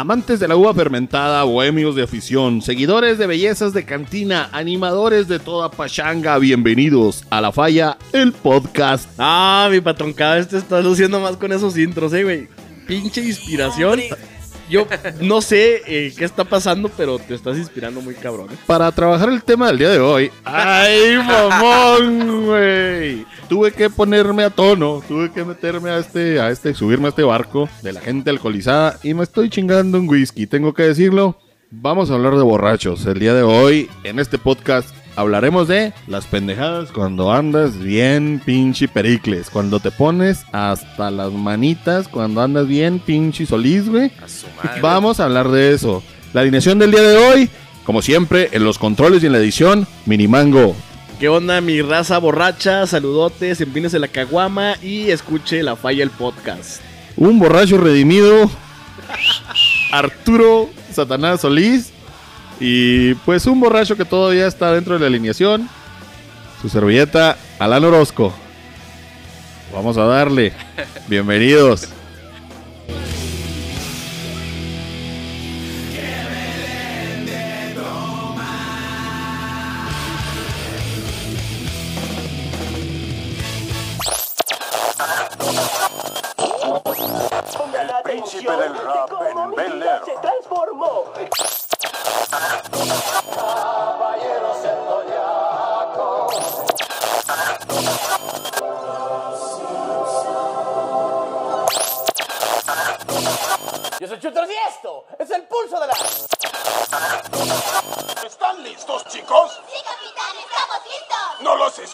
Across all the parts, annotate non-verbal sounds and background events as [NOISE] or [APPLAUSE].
Amantes de la uva fermentada, bohemios de afición, seguidores de bellezas de cantina, animadores de toda pachanga, bienvenidos a La Falla, el podcast. Ah, mi patrón, cada vez te estás luciendo más con esos intros, eh, güey. Pinche inspiración. Yo no sé eh, qué está pasando, pero te estás inspirando muy cabrón. ¿eh? Para trabajar el tema del día de hoy, ¡ay, mamón, güey! Tuve que ponerme a tono, tuve que meterme a este, a este, subirme a este barco de la gente alcoholizada y me estoy chingando un whisky, tengo que decirlo. Vamos a hablar de borrachos. El día de hoy, en este podcast, hablaremos de las pendejadas cuando andas bien pinche pericles. Cuando te pones hasta las manitas, cuando andas bien pinche solís, güey. Vamos a hablar de eso. La alineación del día de hoy, como siempre, en los controles y en la edición, Minimango. ¿Qué onda, mi raza borracha? Saludotes, empínese la caguama y escuche La Falla el podcast. Un borracho redimido, [LAUGHS] Arturo Satanás Solís. Y pues un borracho que todavía está dentro de la alineación. Su servilleta, Alan Orozco. Vamos a darle. [LAUGHS] Bienvenidos.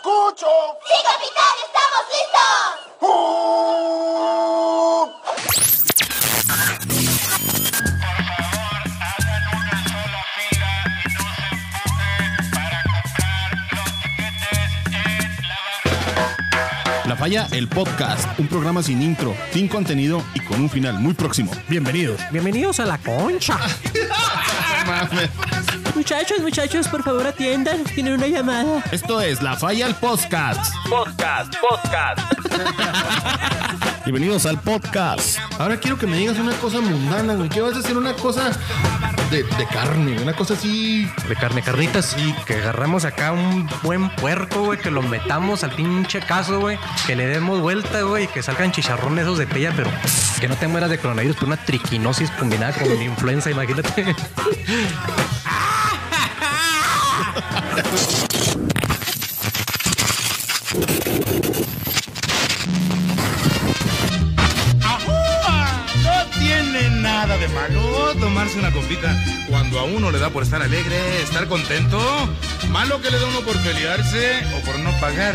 Escucho! Sí, capitán, estamos listos. ¡Uh! La Falla, el podcast. Un programa sin intro, sin contenido y con un final muy próximo. Bienvenidos. Bienvenidos a la concha. [LAUGHS] muchachos, muchachos, por favor atiendan. Tienen una llamada. Esto es La Falla, el podcast. Podcast, podcast. Bienvenidos al podcast. Ahora quiero que me digas una cosa mundana, güey. ¿Qué vas a hacer una cosa de, de carne? Una cosa así. De carne carnitas. Y que agarramos acá un buen puerco, güey. Que lo metamos al pinche caso, güey. Que le demos vuelta, güey. Y que salgan chicharrones esos de pella, pero que no te mueras de coronavirus por una triquinosis combinada con influenza, imagínate. Cuando a uno le da por estar alegre, estar contento. Malo que le da uno por pelearse o por no pagar.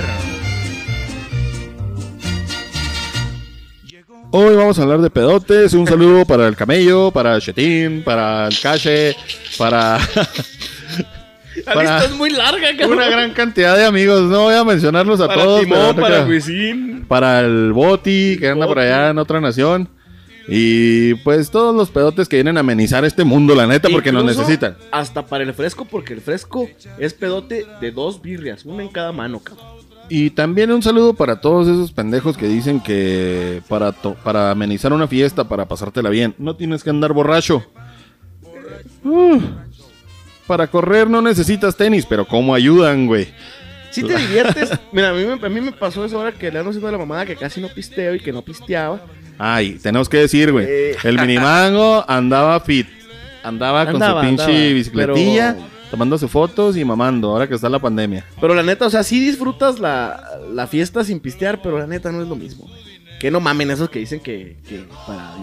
Hoy vamos a hablar de pedotes. Un saludo para el camello, para Chetín, para el cache, para [LAUGHS] La lista es muy larga, cabrón. una gran cantidad de amigos. No voy a mencionarlos a Para todos. Para el Boti, que anda por allá en otra nación. Y pues todos los pedotes que vienen a amenizar este mundo, la neta, porque nos necesitan. Hasta para el fresco, porque el fresco es pedote de dos birrias, una en cada mano, cabrón. Y también un saludo para todos esos pendejos que dicen que para, to- para amenizar una fiesta, para pasártela bien, no tienes que andar borracho. Uh, para correr no necesitas tenis, pero ¿cómo ayudan, güey? Si te diviertes, mira, a mí, me, a mí me pasó eso ahora que le ando haciendo la mamada que casi no pisteo y que no pisteaba. Ay, tenemos que decir, güey. Eh. El minimango andaba fit. Andaba, Andaba, con su pinche andaba, bicicletilla, pero- tomándose fotos y mamando, ahora que está la pandemia. Pero la neta, o sea, sí disfrutas la, la fiesta sin pistear, pero la neta no es lo mismo. Que no mamen esos que dicen que, que para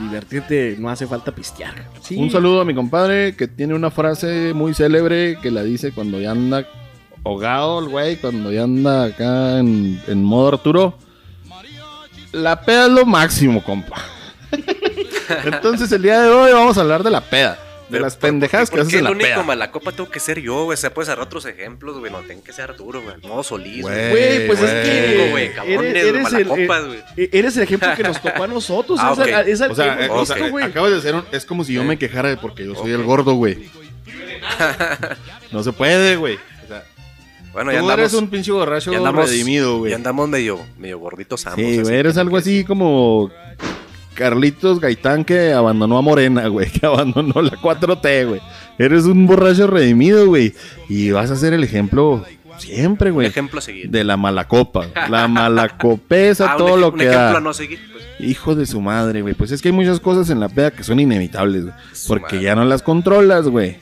divertirte no hace falta pistear. Sí. Un saludo a mi compadre que tiene una frase muy célebre que la dice cuando ya anda ahogado el güey, cuando ya anda acá en, en modo Arturo. La peda es lo máximo, compa. [LAUGHS] Entonces el día de hoy vamos a hablar de la peda. De Pero, las ¿por- pendejadas que haces en el la único peda. malacopa tengo que ser yo, güey? O sea, puedes agarrar otros ejemplos, güey. No, tengo que ser Arturo, güey. Modo Solís, Güey. güey. Pues es que güey, cabrones, eres, eres el, malacopas, eh, güey. eh, eres el ejemplo que nos [LAUGHS] tocó a nosotros. Ah, es al- ok. es al O sea, que eh, hemos visto, güey. acabas de hacer un- Es como si yo me quejara de porque yo soy el gordo, güey. [LAUGHS] No se puede, güey. Bueno, tú ya andamos. eres un pinche borracho ya andamos, redimido, güey. Ya andamos medio, medio gorditos ambos. Sí, güey, eres algo así como Carlitos Gaitán que abandonó a Morena, [LAUGHS] güey, que abandonó la 4T, güey. Eres un borracho redimido, güey. Y vas a ser el ejemplo siempre, güey. ejemplo a seguir. De la mala copa. La malacopesa, [LAUGHS] Ah, un todo lo que ejemplo da. a no seguir. Pues. Hijo de su madre, güey. Pues es que hay muchas cosas en la peda que son inevitables, güey. Porque madre. ya no las controlas, güey.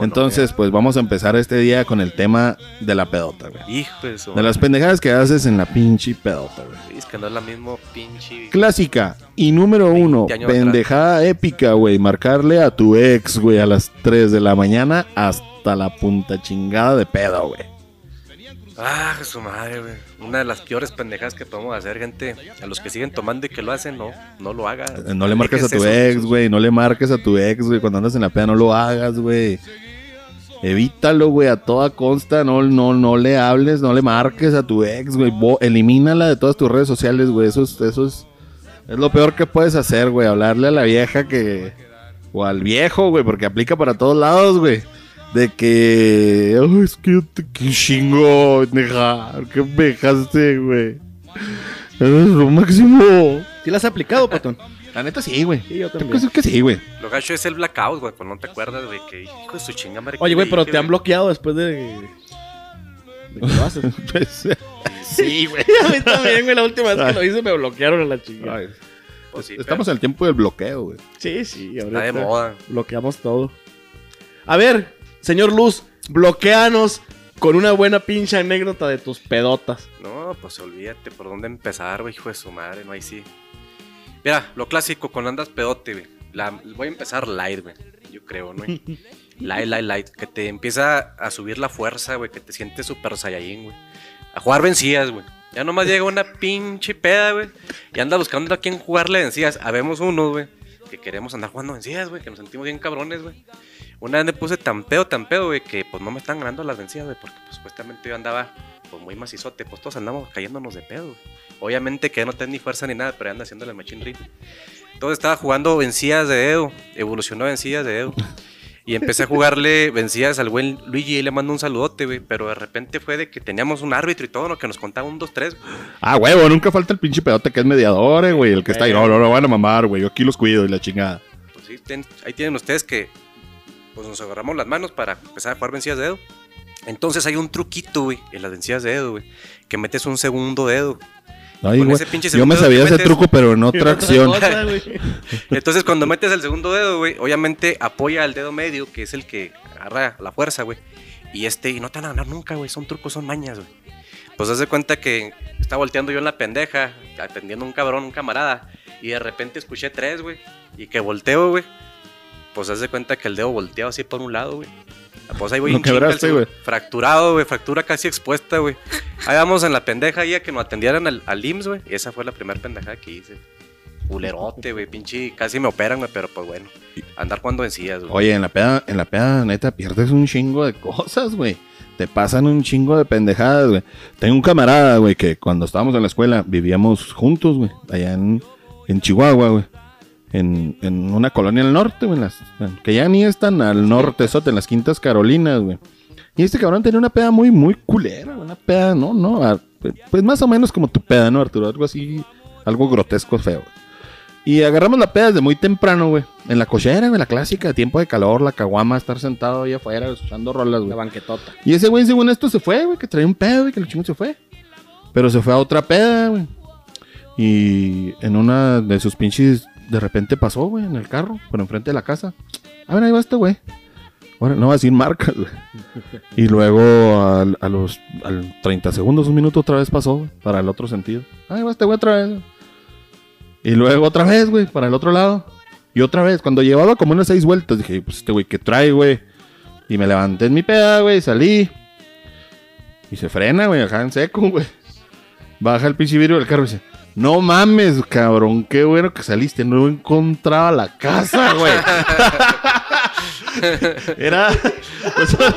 Entonces, pues vamos a empezar este día con el tema de la pedota, güey. Hijo de su De las pendejadas que haces en la pinche pedota, güey. Es que no es la mismo pinche. Clásica y número uno, 20 años atrás. pendejada épica, güey. Marcarle a tu ex, güey, a las 3 de la mañana hasta la punta chingada de pedo, güey. Ah, su madre, güey. Una de las peores pendejadas que podemos hacer, gente. A los que siguen tomando y que lo hacen, no, no lo hagan. Eh, No le marques a tu eso. ex, güey. No le marques a tu ex, güey. Cuando andas en la peda, no lo hagas, güey. Evítalo, güey, a toda consta. No, no, no le hables, no le marques a tu ex, güey. Elimínala de todas tus redes sociales, güey. Eso es, eso es, es lo peor que puedes hacer, güey. Hablarle a la vieja que. O al viejo, güey, porque aplica para todos lados, güey. De que. "Ay, es que yo te que chingo, dejar. Que me dejaste, güey. Eres lo máximo. ¿Sí la has aplicado, patón? La neta sí, güey. Sí, yo también. que sí, güey. Lo gacho es el blackout, güey. Pues no te acuerdas, güey. Que hijo de su chinga, madre. Oye, ¿qué güey, pero te han bloqueado después de... de lo haces. [LAUGHS] Pues, sí, güey. [LAUGHS] a mí también, güey. La última vez que lo hice me bloquearon a la chingada. Pues sí, Estamos pero en el tiempo del bloqueo, güey. Sí, sí. Está de ahorita moda. Bloqueamos todo. A ver, señor Luz, bloqueanos con una buena pinche anécdota de tus pedotas. No, pues olvídate por dónde empezar, güey, hijo de su madre, no hay sí. Mira, lo clásico con andas pedote, güey. La- voy a empezar light, güey. Yo creo, ¿no? [LAUGHS] light, light, light. Que te empieza a subir la fuerza, güey. Que te sientes super saiyajin, güey. A jugar vencidas, güey. Ya nomás llega una pinche peda, güey. Y anda buscando a quién jugarle vencidas. Habemos unos, güey. Que queremos andar jugando vencidas, güey. Que nos sentimos bien cabrones, güey. Una vez me puse tan pedo, tan pedo, güey. Que pues no me están ganando las vencidas, güey. Porque pues supuestamente yo andaba pues muy macizote. Pues todos andamos cayéndonos de pedo, güey. Obviamente que no tenés ni fuerza ni nada, pero anda haciendo el machine ring. Entonces estaba jugando vencidas de dedo. Evolucionó vencidas de dedo. Y empecé a jugarle [LAUGHS] vencidas al buen Luigi y le mando un saludote, güey. Pero de repente fue de que teníamos un árbitro y todo, ¿no? Que nos contaba un, dos, tres. Ah, huevo, nunca falta el pinche pedote que es mediador, eh, güey. El que está ahí, no, no, no van a mamar, güey. Yo aquí los cuido y la chingada. Pues sí, ten- ahí tienen ustedes que pues nos agarramos las manos para empezar a jugar vencidas de dedo. Entonces hay un truquito, güey, en las vencidas de dedo, güey. Que metes un segundo dedo. Ay, Con güey. ese pinche Yo me sabía ese metes- truco, pero en [LAUGHS] otra acción. Cosa. [LAUGHS] Entonces cuando metes el segundo dedo, güey, obviamente apoya al dedo medio, que es el que agarra la fuerza, güey. Y este, y no te van a ganar nunca, güey. Son trucos, son mañas, güey. Pues haz de cuenta que estaba volteando yo en la pendeja, atendiendo a un cabrón, un camarada. Y de repente escuché tres, güey. Y que volteo, güey. Pues haz de cuenta que el dedo volteado así por un lado, güey. Pues ahí güey. Fracturado, güey. Fractura casi expuesta, güey. Ahí vamos en la pendeja ahí a que nos atendieran al, al IMSS, güey. Y esa fue la primera pendejada que hice. Culerote, güey. Pinche. Casi me operan, güey. Pero pues bueno. Andar cuando vencías, güey. Oye, en la peda, en la peda, neta, pierdes un chingo de cosas, güey. Te pasan un chingo de pendejadas, güey. Tengo un camarada, güey, que cuando estábamos en la escuela vivíamos juntos, güey. Allá en, en Chihuahua, güey. En, en una colonia al norte, güey. en las- Que ya ni están al norte, sote, en las Quintas Carolinas, güey. Y este cabrón tenía una peda muy, muy culera, güey, una peda, no, no, a- pues más o menos como tu peda, ¿no, Arturo? Algo así, algo grotesco, feo, güey. Y agarramos la peda desde muy temprano, güey. En la cochera, güey, la clásica, tiempo de calor, la caguama, estar sentado ahí afuera, escuchando rolas, La güey. banquetota. Y ese güey, según esto, se fue, güey, que traía un pedo, güey, que el chingo se fue. Pero se fue a otra peda, güey. Y en una de sus pinches, de repente pasó, güey, en el carro, por enfrente de la casa. A ver, ahí va este güey. No va a decir marcas, güey. Y luego, a, los al 30 segundos, un minuto, otra vez pasó, para el otro sentido. Ahí va este güey otra vez. Y luego otra vez, güey, para el otro lado. Y otra vez, cuando llevaba como unas seis vueltas, dije, pues este güey, ¿qué trae, güey? Y me levanté en mi peda, güey, salí. Y se frena, güey, acá en seco, güey. Baja el pinche vidrio del carro y dice, no mames, cabrón, qué bueno que saliste. No encontraba la casa, [LAUGHS] güey. [LAUGHS] Era... o sea,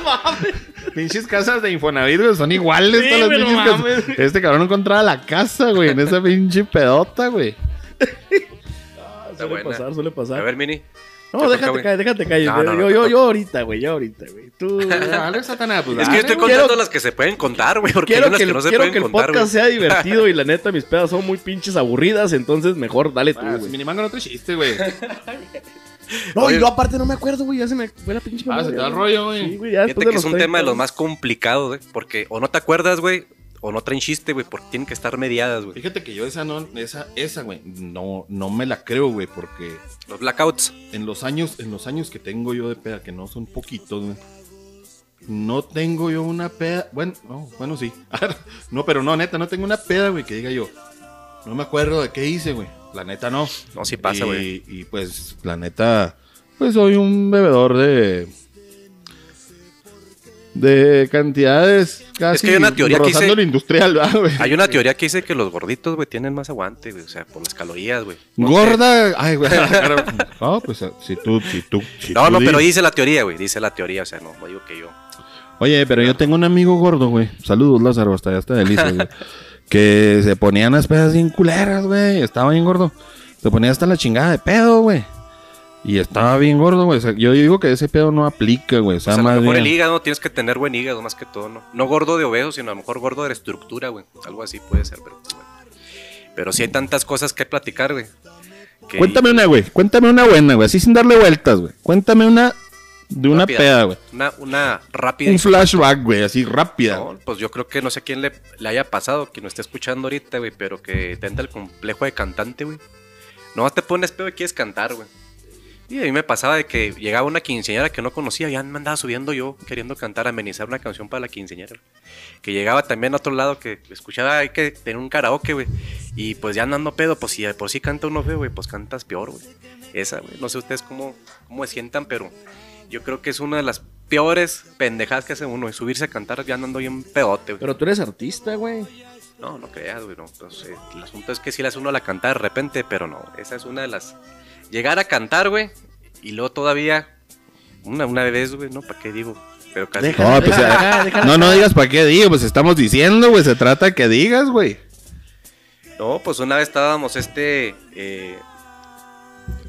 pinches casas de Infonavit, güey, son iguales Sí, todas las no pinches casas. mames. Este cabrón no encontraba la casa, güey, en esa pinche pedota, güey. Está Suele buena. pasar, suele A pasar. ver, Mini. No, Te déjate caer, déjate caer. No, no, no, yo, yo, yo ahorita, güey, yo ahorita, güey. Tú. [LAUGHS] Dale, Satanás, pues Es que yo estoy contando quiero- las que se pueden contar, güey, porque hay Quiero unas que, no se quiero pueden que el contar, podcast sea divertido y la [LAUGHS] neta, mis pedas son muy pinches aburridas, entonces mejor dale tú, Ah, güey. Minimango no te chiste, güey. [LAUGHS] No, Oye. y yo aparte no me acuerdo, güey, ya se me fue la pinche Ah, se te va el güey. rollo, güey. Sí, güey, ya después Fíjate que es un tema de 30, los más complicados, güey, porque o no te acuerdas, güey, o no traen chiste, güey, porque tienen que estar mediadas, güey. Fíjate que yo esa no, esa, esa, güey, no, no me la creo, güey, porque Los blackouts. en los años, en los años que tengo yo de peda, que no son poquitos, güey. No tengo yo una peda. Bueno, no, bueno, sí. [LAUGHS] no, pero no, neta, no tengo una peda, güey, que diga yo. No me acuerdo de qué hice, güey. La neta no. No, sí pasa, Y- güey. Y, pues, la neta, pues soy un bebedor de. De cantidades casi. Es que hay una teoría que dice- lo industrial, [LAUGHS] ¿verdad, güey. Hay una teoría que dice que los gorditos, güey, tienen más aguante, güey, o sea, por las calorías, güey. Gorda. [LAUGHS] Ay, güey. No, pues si tú, si tú. si No, tú no, pero dices- dice la teoría, güey, dice la teoría, o sea, no, digo que yo. Oye, pero yo tengo un amigo gordo, güey. Saludos, Lázaro, hasta allá está delicia, güey. [LAUGHS] Que se ponían las pedas bien culeras, güey. Estaba bien gordo. Se ponía hasta la chingada de pedo, güey. Y estaba bien gordo, güey. O sea, yo digo que ese pedo no aplica, güey. O sea, O sea, a lo más mejor bien- el hígado, tienes que tener buen hígado más que todo, ¿no? No gordo de obeso, sino a lo mejor gordo de estructura, güey. Algo así puede ser, pero pues, bueno. Pero sí hay tantas cosas que platicar, güey. que- Cuéntame una, güey. Cuéntame una buena, güey. Así sin darle vueltas, güey. Cuéntame una de una rápida. peda, güey. Una, una rápida. Un flashback, güey. Así rápida. No, pues yo creo que no sé quién le, le haya pasado, quien lo esté escuchando ahorita, güey, pero que tenta el complejo de cantante, güey. No te pones pedo y quieres cantar, güey. Y a mí me pasaba de que llegaba una quinceañera que no conocía, ya me andaba subiendo yo queriendo cantar, amenizar una canción para la quinceañera. Que llegaba también a otro lado que escuchaba hay que tener un karaoke, güey. Y pues ya andando pedo, pues si por sí canta uno feo, güey, pues cantas peor, güey. Esa, güey. No sé ustedes cómo, cómo se sientan, pero yo creo que es una de las peores pendejadas que hace uno, y subirse a cantar ya andando bien pedote, güey. Pero tú eres artista, güey. No, no creas, güey, no. El asunto es que sí le hace uno a la cantar de repente, pero no. Esa es una de las. Llegar a cantar, güey, y luego todavía. Una, una vez, güey, ¿no? ¿Para qué digo? Pero casi. Déjala, No, pues, déjala déjala no, no digas para qué digo. Pues estamos diciendo, güey. Se trata que digas, güey. No, pues una vez estábamos este. eh,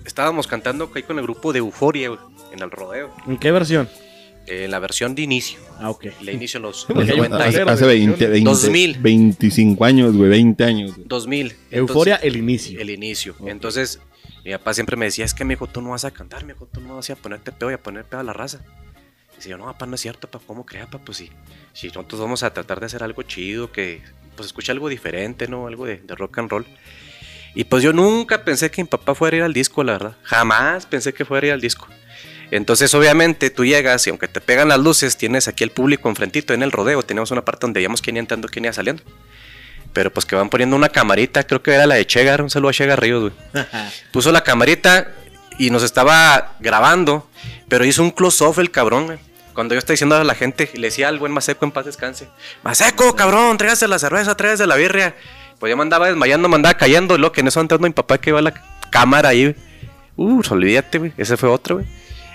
estábamos cantando ahí con el grupo de Euforia, güey, en el rodeo. ¿En qué versión? eh, la versión de inicio. Ah, ok. La inicio en los, [LAUGHS] un 90 y- Hace, hace 20, 20, 2000. 25 años, güey. 20 años. güey. 2000. Euforia, el inicio. el inicio. Entonces, mi papá siempre me decía, es que, mijo, tú no vas a cantar, mijo, tú no vas a ponerte pedo y a poner pedo a la raza. Y decía no, papá, no es cierto, papá, ¿cómo crea, papá? Pues sí, si nosotros vamos a tratar de hacer algo chido, que, pues, escuche algo diferente, ¿no? Algo de, de rock and roll. Y pues yo nunca pensé que mi papá fuera a ir al disco, la verdad. Jamás pensé que fuera a ir al disco. Entonces, obviamente, tú llegas y aunque te pegan las luces, tienes aquí el público enfrentito en el rodeo. Tenemos una parte donde veíamos quién iba entrando, quién iba saliendo. Pero pues que van poniendo una camarita, creo que era la de Chegar, un saludo a Chegar Ríos, güey. [LAUGHS] Puso la camarita y nos estaba grabando, pero hizo un close-off el cabrón, güey. Cuando yo estaba diciendo a la gente, le decía al buen Maseco en paz descanse, Maseco, cabrón, tráigase la cerveza, tráigase la birria. Pues yo me andaba desmayando, me andaba cayendo, lo que en eso entrando mi papá que va a la cámara ahí. Uh, olvídate, güey, ese fue otro, güey.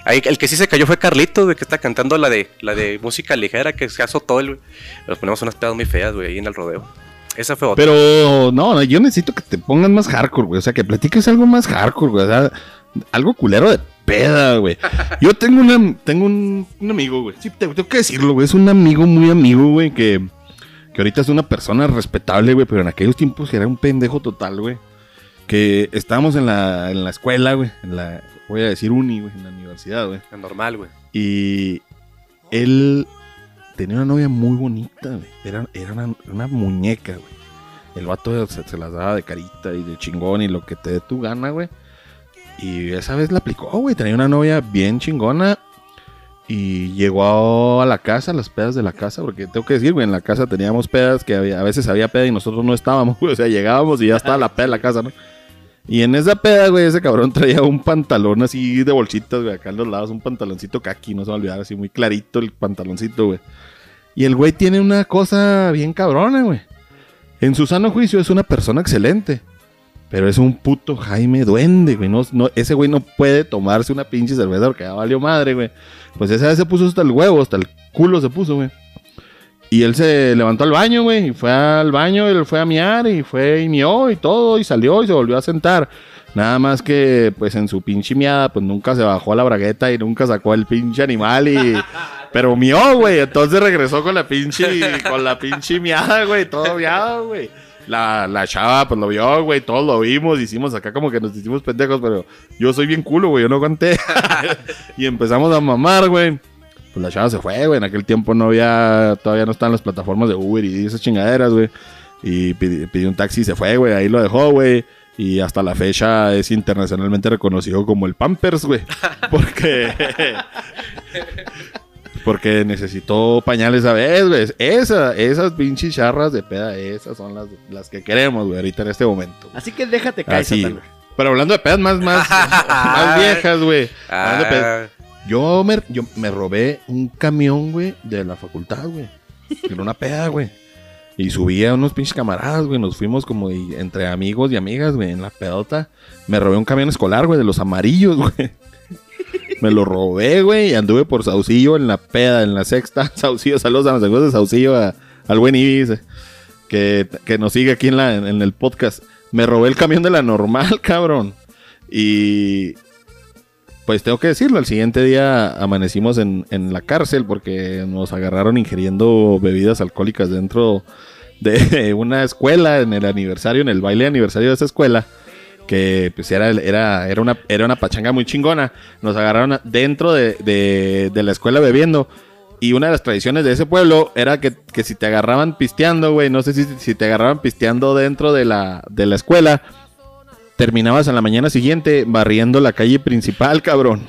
Ahí, el que sí se cayó fue Carlitos, güey, que está cantando la de, la de música ligera, que se azotó el, güey. Nos ponemos unas pedas muy feas, güey, ahí en el rodeo. Esa fue otra. Pero no, yo necesito que te pongas más hardcore, güey. O sea, que platiques algo más hardcore, güey. O sea, algo culero de peda, güey. [LAUGHS] Yo tengo una, tengo un, un amigo, güey. Sí, te- tengo que decirlo, güey. Es un amigo muy amigo, güey, que, que ahorita es una persona respetable, güey. Pero en aquellos tiempos era un pendejo total, güey. Que estábamos en la, en la escuela, güey. En la, voy a decir uni, güey. En la universidad, güey. Normal, güey. Y él tenía una novia muy bonita, güey. Era, era una, muñeca, güey. El vato se, las daba de carita y de chingón y lo que te dé tu gana, güey. Y esa vez la aplicó, güey. Tenía una novia bien chingona. Y llegó a la casa, a las pedas de la casa, porque tengo que decir, güey, en la casa teníamos pedas que a veces había peda y nosotros no estábamos. [LAUGHS] O sea, llegábamos y ya estaba la peda en la casa, ¿no? Y en esa peda, güey, ese cabrón traía un pantalón así de bolsitas, güey, acá en los lados, un pantaloncito kaki, no se va a olvidar, así muy clarito el pantaloncito, güey. Y el güey tiene una cosa bien cabrona, güey. En su sano juicio es una persona excelente. Pero es un puto Jaime Duende, güey. No, ese güey no puede tomarse una pinche cerveza porque ya valió madre, güey. Pues esa vez se puso hasta el huevo, hasta el culo se puso, güey. Y él se levantó al baño, güey, y fue al baño, él fue a miar y fue y mió y todo, y salió y se volvió a sentar. Nada más que, pues en su pinche miada, pues nunca se bajó a la bragueta y nunca sacó el pinche animal y... [LAUGHS] Pero mió, güey, entonces regresó con la pinche, con la pinche miada, güey, todo miado, güey. La, la chava, pues lo vio, güey, todos lo vimos, hicimos acá como que nos hicimos pendejos, pero yo soy bien culo, güey, yo no aguanté. [LAUGHS] y empezamos a mamar, güey. Pues la chava se fue, güey. En aquel tiempo no había, todavía no estaban las plataformas de Uber y esas chingaderas, güey. Y pidi- pidió un taxi y se fue, güey. Ahí lo dejó, güey. Y hasta la fecha es internacionalmente reconocido como el Pampers, güey. [LAUGHS] Porque. Porque necesitó pañales a vez, güey. Esa, esas pinches charras de peda, esas son las, las que queremos, güey, ahorita en este momento. Así que déjate caer, güey. Pero hablando de pedas más, más, [LAUGHS] más viejas, güey. Hablando de pedas. Ah, Yo me, yo me robé un camión, güey, de la facultad, güey. Era una peda, güey. Y subí a unos pinches camaradas, güey. Nos fuimos como entre amigos y amigas, güey, en la pedota. Me robé un camión escolar, güey, de los amarillos, güey. Me lo robé, güey, y anduve por Saucillo en la peda, en la sexta. [LAUGHS] Saucillo, saludos a los amigos de Saucillo, al buen Ibis, eh, que, que nos sigue aquí en, la, en el podcast. Me robé el camión de la normal, [LAUGHS] cabrón. Y pues tengo que decirlo, al siguiente día amanecimos en, en la cárcel porque nos agarraron ingiriendo bebidas alcohólicas dentro de [LAUGHS] una escuela, en el aniversario, en el baile de aniversario de esa escuela, que pues era, era, era, una, era una pachanga muy chingona. Nos agarraron dentro de, de- de la escuela bebiendo. Y una de las tradiciones de ese pueblo era que, que si te agarraban pisteando, güey, no sé si, si te agarraban pisteando dentro de la, de la escuela, terminabas en la mañana siguiente barriendo la calle principal, cabrón.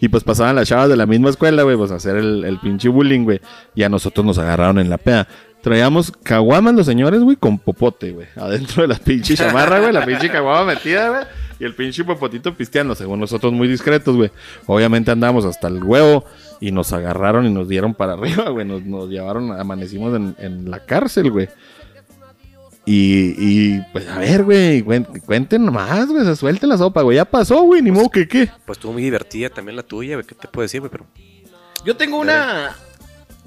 Y pues pasaban las chavas de la misma escuela, güey, pues a hacer el, el pinche bullying, güey. Y a nosotros nos agarraron en la peda. Traíamos caguamas los señores, güey, con popote, güey. Adentro de la pinche chamarra, güey, la pinche caguama metida, güey. Y el pinche popotito pisteando, según nosotros muy discretos, güey. Obviamente andamos hasta el huevo y nos agarraron y nos dieron para arriba, güey. Nos, nos llevaron, amanecimos en, en la cárcel, güey. Y, y, pues a ver, güey, cuen- cuenten más, güey, se suelte la sopa, güey. Ya pasó, güey, ni modo que qué. pues estuvo muy divertida también la tuya, güey. ¿Qué te puedo decir, güey? Pero Yo tengo una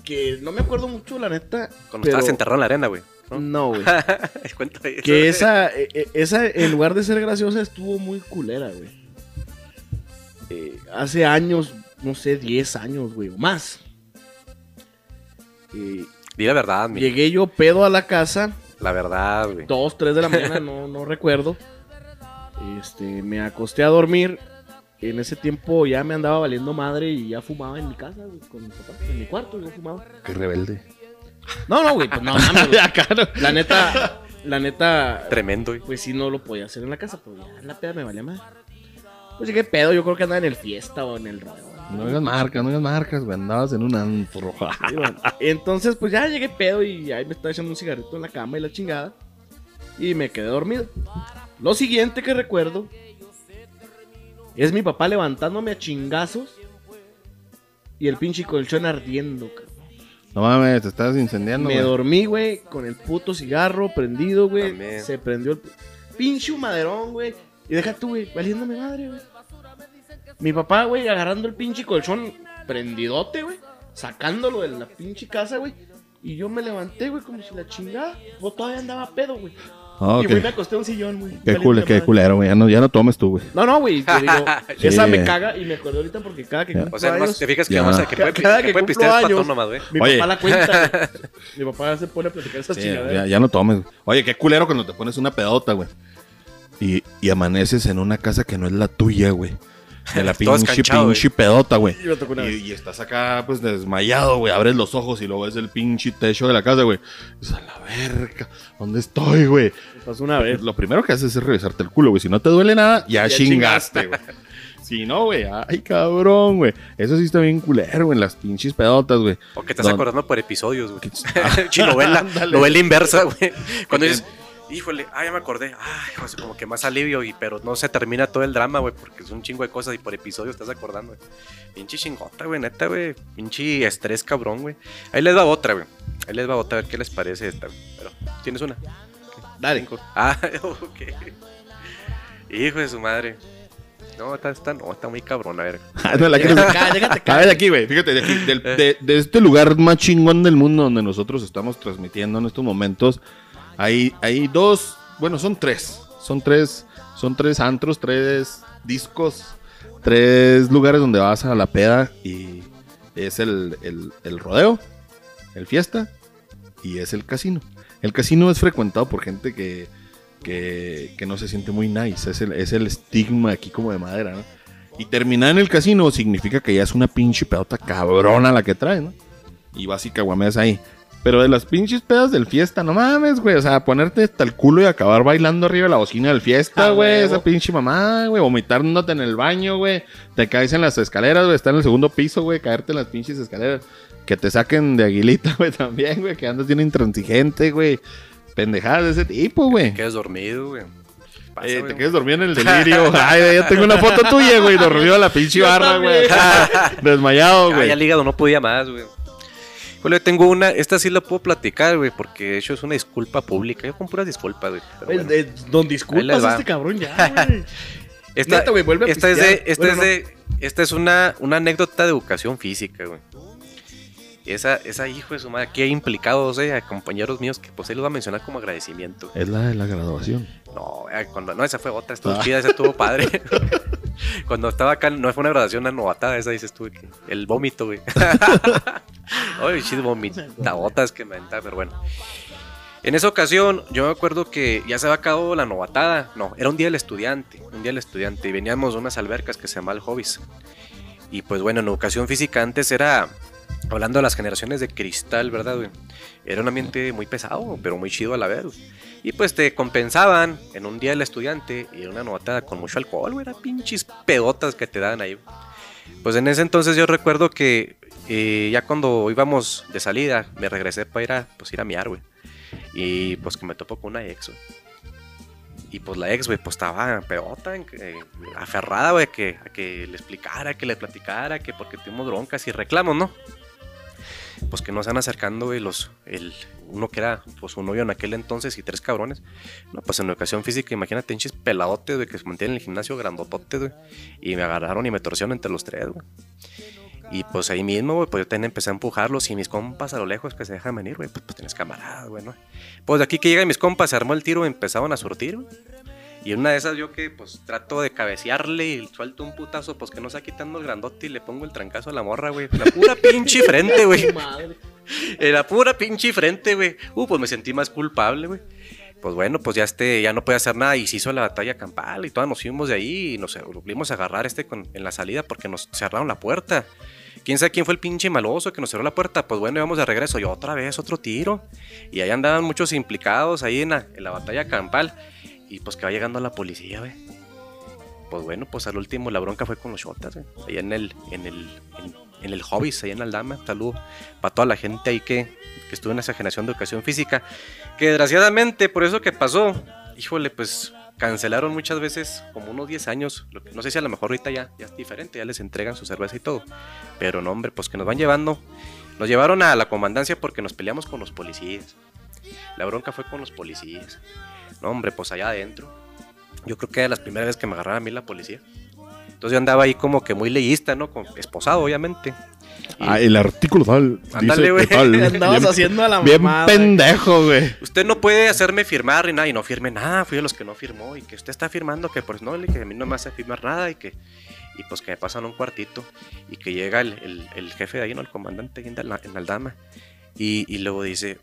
que no me acuerdo mucho, la neta. cuando pero- estabas enterrado en la arena, güey. ¿no? No, güey. [LAUGHS] Cuéntame eso, Que esa, eh, eh, esa, en lugar de ser graciosa, estuvo muy culera, güey. Eh, hace años, no sé, 10 años, güey, o más. Eh, Di la verdad, mi. llegué yo pedo a la casa, La verdad, güey. 2, 3 de la mañana, no, no [LAUGHS] recuerdo. Este, me acosté a dormir. En ese tiempo ya me andaba valiendo madre y ya fumaba en mi casa, güey, con mi papá. En mi cuarto yo fumaba. Qué rebelde. No, no, güey, pues no mames. [LAUGHS] güey. La neta, la neta, Tremendo, güey. pues sí no lo podía hacer en la casa, pero ya la peda me valía más. Pues llegué pedo, yo creo que andaba en el fiesta o en el radio. No digas marcas, no digas marcas, güey. Andabas en un antro. Sí, bueno. [LAUGHS] Entonces, pues ya llegué pedo y ahí me estaba echando un cigarrito en la cama y la chingada. Y me quedé dormido. Lo siguiente que recuerdo es mi papá levantándome a chingazos y el pinche colchón ardiendo, cabrón. No mames, te estás incendiando, Me güey. dormí, güey, con el puto cigarro prendido, güey. También. Se prendió el pinche humaderón, güey. Y deja tú, güey, valiéndome madre, güey. Mi papá, güey, agarrando el pinche colchón prendidote, güey. Sacándolo de la pinche casa, güey. Y yo me levanté, güey, como si la chingada. Pues todavía andaba pedo, güey. Ah, Y me acosté en un sillón, güey. Qué, cule, qué culero, güey. Ya no, ya no tomes tú, güey. No, no, güey, te digo, [LAUGHS] Sí. esa me caga y me acuerdo ahorita porque cada que O sea, años, más te fijas que, Ya. más, que puede, Cada que que puede pistear es nomás, güey. mi Oye. papá la cuenta, güey. Mi papá se pone a platicar esas Sí, chingaderas. ya, ya no tomes. güey. Oye, qué culero cuando te pones una pedota, güey. Y, y amaneces en una casa que no es la tuya, güey. De la [LAUGHS] pinche, pedota, güey. Y estás acá, pues, desmayado, güey. Abres los ojos y lo ves el pinche techo de la casa, güey. Dices, a la verga, ¿dónde estoy, güey? Una vez. Lo primero que haces es revisarte el culo, güey. Si no te duele nada, ya, Ya chingaste, güey. Si no, güey, ay, cabrón, güey. Eso sí está bien culero, güey, en las pinches pedotas, güey. O que te estás Don- acordando por episodios, güey. [LAUGHS] Ah, [LAUGHS] novela, ándale. novela inversa, güey. Cuando dices, híjole, ah, ya me acordé. Ay, pues como que más alivio, y, pero no se termina todo el drama, güey, porque es un chingo de cosas y por episodio estás acordando, güey. Pinche chingota, güey, neta, güey. Pinche estrés, cabrón, güey. Ahí les va otra, güey. Ahí les va otra, a ver qué les parece esta, güey. Pero, ¿tienes una? Dale. Cinco. [LAUGHS] Ah, ok. Hijo de su madre. No, está, está, no, está muy cabrón, a ver. [LAUGHS] Ah, no, la acá. A ver, de aquí, güey. Fíjate, de, aquí, del- de- de este lugar más chingón del mundo donde nosotros estamos transmitiendo en estos momentos, hay, hay dos, bueno, son tres. Son tres, son tres antros, tres discos, tres lugares donde vas a la peda y es el, el- el rodeo, el fiesta y es el casino. El casino es frecuentado por gente que, que, que no se siente muy nice. Es el, es el estigma aquí como de madera, ¿no? Y terminar en el casino significa que ya es una pinche pedota cabrona la que trae, ¿no? Y vas y ahí. Pero de las pinches pedas del fiesta, no mames, güey. O sea, ponerte hasta el culo y acabar bailando arriba de la bocina del fiesta, Ah, güey. huevo. Esa pinche mamá, güey. Vomitándote en el baño, güey. Te caes en las escaleras, güey. Está en el segundo piso, güey. Caerte en las pinches escaleras. Que te saquen de aguilita, [LAUGHS] güey, también, güey. Que andas bien intransigente, güey. Pendejadas de ese tipo, güey. Quedas dormido, güey. Pasa, Eh, te quedas dormido en el delirio. [LAUGHS] Ay, ya tengo una foto tuya, güey. Dormido a la pinche Yo barra, güey. [LAUGHS] Desmayado, güey. ya el hígado no podía más, güey. Híjole, tengo una, esta sí la puedo platicar, güey, porque de hecho es una disculpa pública. Yo con puras disculpas, güey. bueno. eh, Don disculpas este cabrón ya, [LAUGHS] güey. Esta, neta, güey, vuelve a esta es de, esta Bueno, es de, esta es una, una anécdota de educación física, güey. Y esa, esa hijo de su madre, aquí hay implicados, eh, a compañeros míos que pues él los va a mencionar como agradecimiento. Es la de la graduación. No, eh, cuando, no, esa fue otra, estuvo Ah. chida, esa estuvo padre. [LAUGHS] [LAUGHS] cuando estaba acá, no fue una graduación, una novatada, esa dices tú, el vómito, güey. [LAUGHS] Ay, chis, vomitabotas que me aventaba, pero bueno. En esa ocasión, yo me acuerdo que ya se había acabado la novatada. No, era un día del estudiante, un día del estudiante, y veníamos de unas albercas que se llama Hobbies. Y pues bueno, en educación física antes era, hablando de las generaciones de cristal, ¿verdad, güey? Era un ambiente muy pesado, pero muy chido a la vez. Y pues te compensaban en un día del estudiante y era una novatada con mucho alcohol, güey. Era pinches pedotas que te daban ahí. Pues en ese entonces yo recuerdo que eh, ya cuando íbamos de salida, me regresé para ir a, pues, ir a miar, güey. Y pues que me topo con una ex, güey. Y pues la ex, güey, pues estaba pedota, en que- aferrada, güey, que, a que le explicara, que le platicara, que porque tuvimos broncas y reclamos, ¿no? Pues que nos van acercando, güey, los, el, uno que era, pues, su novio en aquel entonces y tres cabrones. No, pues en educación física, imagínate, hinches peladotes, güey, que se mantienen en el gimnasio grandototes, güey. Y me agarraron y me torcieron entre los tres, güey. Y pues ahí mismo, güey, pues yo también empecé a empujarlos y mis compas a lo lejos que se dejan venir, güey, pues, pues tienes camaradas, güey, ¿no? Pues de aquí que llegan mis compas, se armó el tiro y empezaron a surtir, güey. Y en una de esas yo que pues trato de cabecearle y suelto un putazo, pues que no está quitando el grandote y le pongo el trancazo a la morra, güey. La pura pinche frente, güey. [LAUGHS] Madre. En la pura pinche frente, güey. Uh, pues me sentí más culpable, güey. Pues bueno, pues ya este, ya no puede hacer nada y se hizo la batalla campal y todos nos fuimos de ahí y nos volvimos a agarrar este con- en la salida porque nos cerraron la puerta. ¿Quién sabe quién fue el pinche maloso que nos cerró la puerta? Pues bueno, íbamos de regreso y otra vez otro tiro. Y ahí andaban muchos implicados ahí en la, en la batalla campal. Y pues que va llegando la policía, güey. Pues bueno, pues al último la bronca fue con los shotas, güey. Ahí en el, en el, en, en el Hobbies, ahí en Aldama. Saludo para toda la gente ahí que, que estuvo en esa generación de educación física. Que desgraciadamente, por eso que pasó, híjole, pues cancelaron muchas veces como unos 10 años. No sé si a lo mejor ahorita ya, ya es diferente, ya les entregan su cerveza y todo. Pero no, hombre, pues que nos van llevando. Nos llevaron a la comandancia porque nos peleamos con los policías. La bronca fue con los policías. No, hombre, pues allá adentro. Yo creo que era la primera vez que me agarraba a mí la policía. Entonces yo andaba ahí como que muy leyista, ¿no? Con, esposado, obviamente. Y- Ah, el artículo tal. Ándale, güey. [LAUGHS] Andabas Bien- haciendo a la Bien mamada. pendejo, güey. Usted no puede hacerme firmar ni nada, y no firme nada, fui de los que no firmó, y que usted está firmando que pues no, le- que a mí no me hace firmar nada, y que, y pues que me pasan un cuartito, y que llega el, el- el jefe de ahí, ¿no? El comandante ahí en, la, en Aldama, y, y luego dice,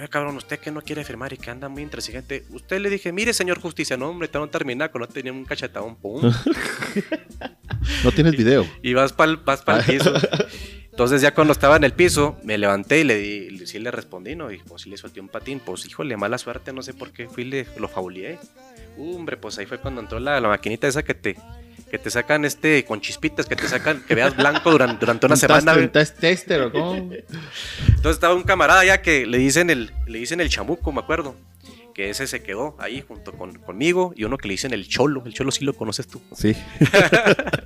"Eh, cabrón, usted que no quiere firmar y que anda muy intransigente, usted le dije, mire señor justicia, no hombre, te no termina no tenía un cachetadón, pum, [LAUGHS] No tienes video. y vas para vas pa'l piso. [LAUGHS] Entonces ya cuando estaba en el piso, me levanté y le di, sí le respondí, ¿no? Y pues sí le solté un patín, pues híjole, mala suerte, no sé por qué fui y le, lo fabuleé. Hombre, pues ahí fue cuando entró la, la maquinita esa que te, que te sacan este, con chispitas, que te sacan, que veas blanco durante, durante una Un semana. un test tester, ¿o cómo? Entonces estaba un camarada ya que le dicen el, le dicen el chamuco, me acuerdo. Que ese se quedó ahí junto con, conmigo y uno que le dicen el cholo. El cholo sí lo conoces tú. Sí. [LAUGHS]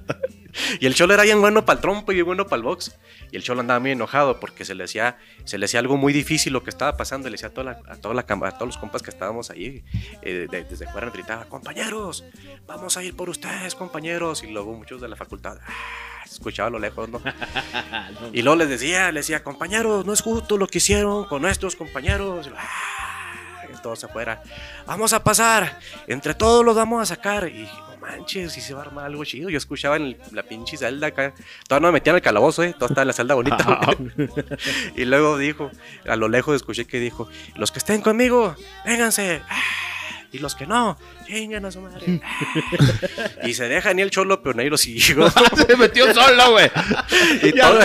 [LAUGHS] Y el cholo era bien bueno para el trompo y bien bueno para el box. Y el cholo andaba muy enojado porque se le hacía, se le hacía algo muy difícil lo que estaba pasando. Y le decía a, toda la- a, toda la, cam- a todos los compas que estábamos ahí, eh, de- desde fuera gritaba, compañeros, vamos a ir por ustedes, compañeros. Y luego muchos de la facultad, "Ah", escuchaba a lo lejos, ¿no? [LAUGHS] [LAUGHS] Y luego les decía, les decía, compañeros, no es justo lo que hicieron con nuestros compañeros. Y, "Ah", y todos afuera, vamos a pasar, entre todos los vamos a sacar. Y manches, si se va a armar algo chido. Yo escuchaba en el- la pinche celda acá, todavía no me metían al calabozo, eh, todavía estaba en la celda bonita. [LAUGHS] y luego dijo, a lo lejos escuché que dijo, los que estén conmigo, vénganse. Ah, Y los que no, chingan a su madre. Ah. Y se deja ni el cholo, pero nadie lo siguió. [LAUGHS] Se metió solo, güey. [LAUGHS] y todo,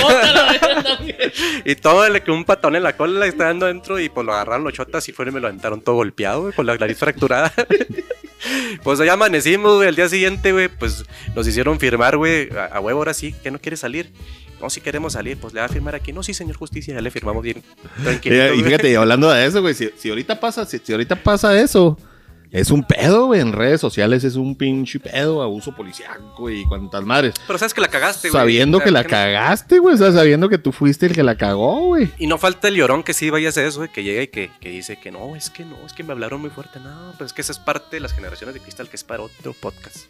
y todo le quedó un patón en la cola, está dando dentro y pues lo agarraron los chotas y fueron y me lo aventaron todo golpeado, güey, con la nariz fracturada. Pues allá amanecimos, güey, el día siguiente, güey, pues nos hicieron firmar, güey, a, a huevo ahora sí, que no quiere salir. No, si queremos salir, pues le va a firmar aquí. No, sí, señor justicia, ya le firmamos bien. Tranquilo. [LAUGHS] Y, fíjate, hablando de eso, güey, si, si ahorita pasa, si, si ahorita pasa eso, es un pedo, güey. En redes sociales es un pinche pedo, abuso policiaco y cuantas madres. Pero sabes que la cagaste, güey. Sabiendo que la cagaste, güey. O sea, sabiendo que tú fuiste el que la cagó, güey. Y no falta el llorón que sí vaya a hacer eso, güey, que llega y que, que dice que no, es que no, es que me hablaron muy fuerte. No, pues es que esa es parte de las generaciones de cristal, que es para otro podcast.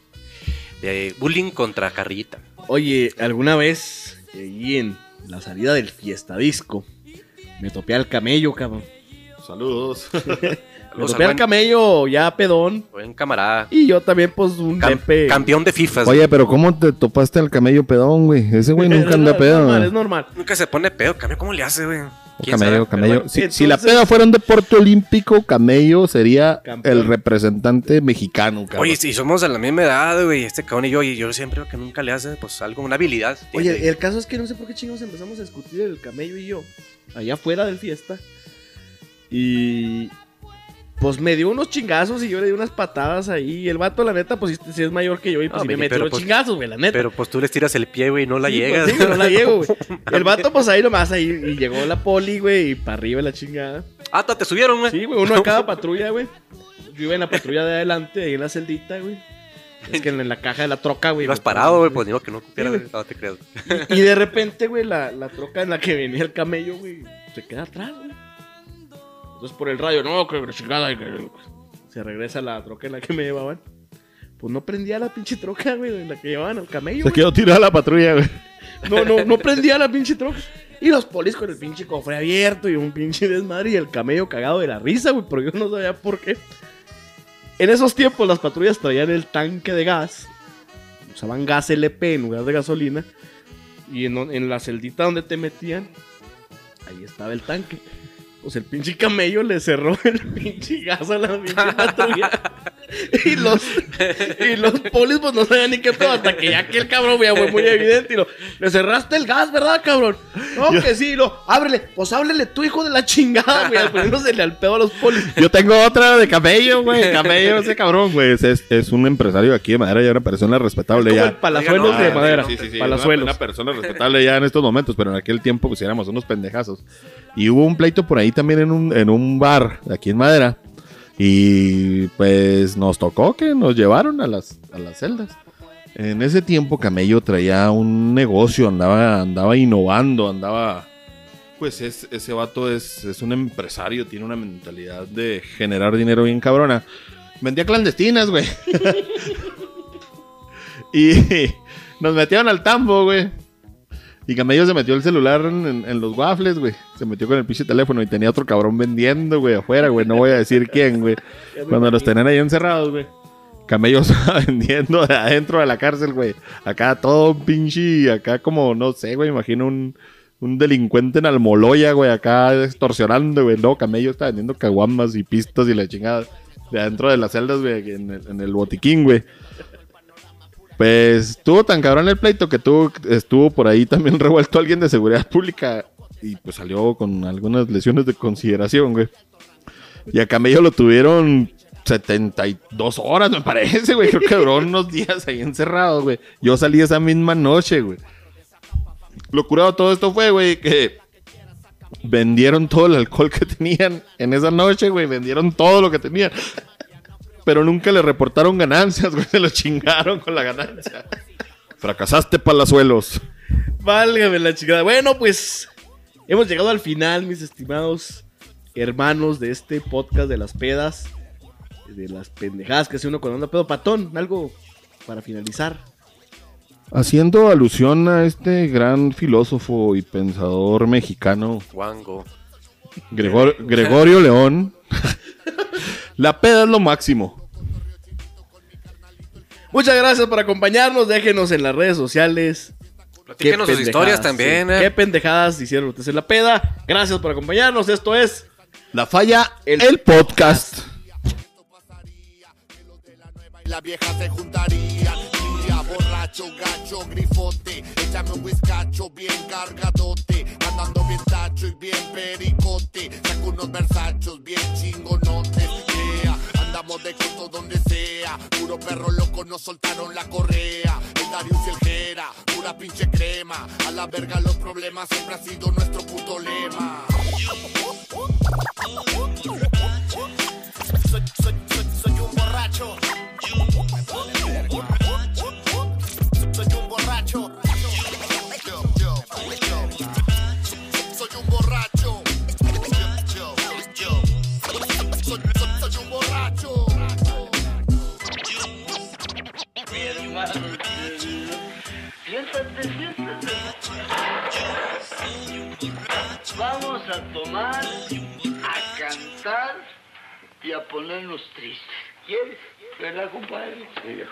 De bullying contra carrillita. Oye, alguna vez ahí en la salida del fiesta disco me topé al camello, cabrón. Saludos. [LAUGHS] Me topé al camello ya pedón. buen camarada. Y yo también, pues, un Cam- nepe. campeón de FIFA. Oye, pero ¿cómo te topaste al camello pedón, güey? Ese güey [LAUGHS] nunca anda Es pedo. normal, güey. es normal. Nunca se pone pedo, camello, ¿cómo le hace, güey? O ¿Quién Camello, sabe? camello. Si, la peda fuera un deporte olímpico, camello sería Campeón. el representante mexicano, cabrón. Oye, si somos de la misma edad, güey, este cabrón y yo, y yo siempre veo que nunca le hace, pues, algo, una habilidad. Oye, el caso es que no sé por qué chingos empezamos a discutir el camello y yo. Allá afuera del fiesta. Y. Pues me dio unos chingazos y yo le di unas patadas ahí. Y el vato, la neta, pues si es mayor que yo y pues No, sí me metió los pues, chingazos, güey, la neta. Pero pues tú les tiras el pie, güey, y no la Sí, pues, llegas. sí, no la llego, güey. [LAUGHS] El vato, pues ahí nomás, ahí y llegó la poli, güey, y para arriba la chingada. ah, te subieron, güey. Sí, güey, uno a cada [LAUGHS] patrulla, güey. Yo iba en la patrulla de adelante, ahí en la celdita, güey. Es que en la caja de la troca, güey. Ibas me parado, güey, pues digo que no cupiera, Sí. No te creas. Y de repente, güey, la, la troca en la que venía el camello, güey, se queda atrás, güey. Entonces por el radio, no, que chingada. que- Se regresa la troca en la que me llevaban. Pues no prendía la pinche troca, güey, en la que llevaban al camello. Se güey. quedó tirada la patrulla, güey. No, no, no prendía la pinche troca. Y los polis con el pinche cofre abierto y un pinche desmadre y el camello cagado de la risa, güey, porque yo no sabía por qué. En esos tiempos las patrullas traían el tanque de gas. Usaban gas LP en lugar de gasolina. Y en, en la celdita donde te metían, ahí estaba el tanque. Pues el pinche camello le cerró el [LAUGHS] pinche gas a la pinche patrulla. [LAUGHS] Y los, y los polis pues no sabían ni qué pedo hasta que ya que el cabrón ya fue muy evidente y lo, le cerraste el gas, ¿verdad, cabrón? No, que sí, lo, ábrele, pues ábrele tú, hijo de la chingada, güey, [LAUGHS] poniéndosele al pedo a los polis. Yo tengo otra de camello, güey. Camello, ese cabrón, güey. Es, es- es un empresario aquí de madera y una persona respetable Como ya. el palazuelos Oiga, de no, madera. Sí, sí, sí. Palazuelos. Una, una persona [LAUGHS] respetable ya en estos momentos, pero en aquel tiempo pues éramos unos pendejazos. Y hubo un pleito por ahí también en un, en un bar aquí en Madera. Y pues nos tocó que nos llevaron a las, a las celdas. En ese tiempo Camello traía un negocio, andaba, andaba innovando, andaba... Pues es, ese vato es, es un empresario, tiene una mentalidad de generar dinero bien cabrona. Vendía clandestinas, güey. [LAUGHS] y nos metieron al tambo, güey. Y Camello se metió el celular en- en los waffles, güey. Se metió con el pinche teléfono y tenía otro cabrón vendiendo, güey, afuera, güey. No voy a decir quién, güey. Cuando los tenían ahí encerrados, güey. Camello estaba [LAUGHS] vendiendo de adentro de la cárcel, güey. Acá todo pinche, acá como, no sé, güey, imagino un, un delincuente en Almoloya, güey, acá extorsionando, güey. No, Camello está vendiendo caguamas y pistas y la chingada. De adentro de las celdas, güey, en el, en el botiquín, güey. Pues estuvo tan cabrón el pleito que tuvo, estuvo por ahí también [LAUGHS] revuelto alguien de seguridad pública y pues salió con algunas lesiones de consideración, güey. Y a Camello lo tuvieron 72 horas, me parece, güey. Creo que duró unos días ahí encerrado, güey. Yo salí esa misma noche, güey. Lo curado todo esto fue, güey, que vendieron todo el alcohol que tenían en esa noche, güey. Vendieron todo lo que tenían. Pero nunca le reportaron ganancias, güey. Se lo chingaron con la ganancia. Fracasaste, palazuelos. Válgame la chingada. Bueno, pues hemos llegado al final, mis estimados hermanos de este podcast de las pedas, de las pendejadas que hace uno cuando anda pedo. Patón, algo para finalizar. Haciendo alusión a este gran filósofo y pensador mexicano, Wango. Gregor- Gregorio León, la peda es lo máximo. Muchas gracias por acompañarnos. Déjenos en las redes sociales. Platíquenos sus historias también, sí. eh. ¿Qué pendejadas hicieron ustedes en la peda? Gracias por acompañarnos. Esto es. La falla, El- el, podcast. Y la vieja se juntaría. Día borracho, gacho, grifote. Échame un whiskacho bien cargadote. Andando bien tacho y bien pericote. Saco unos versachos bien chingonotes. Yeah. Andamos de costo donde sea. Puro perro loco, nos soltaron la correa. El Darius y el Jera, pura pinche A la verga los problemas siempre ha sido nuestro a tomar, a cantar y a ponernos tristes. ¿Quieres? ¿Verdad, compadre? Sí, viejo.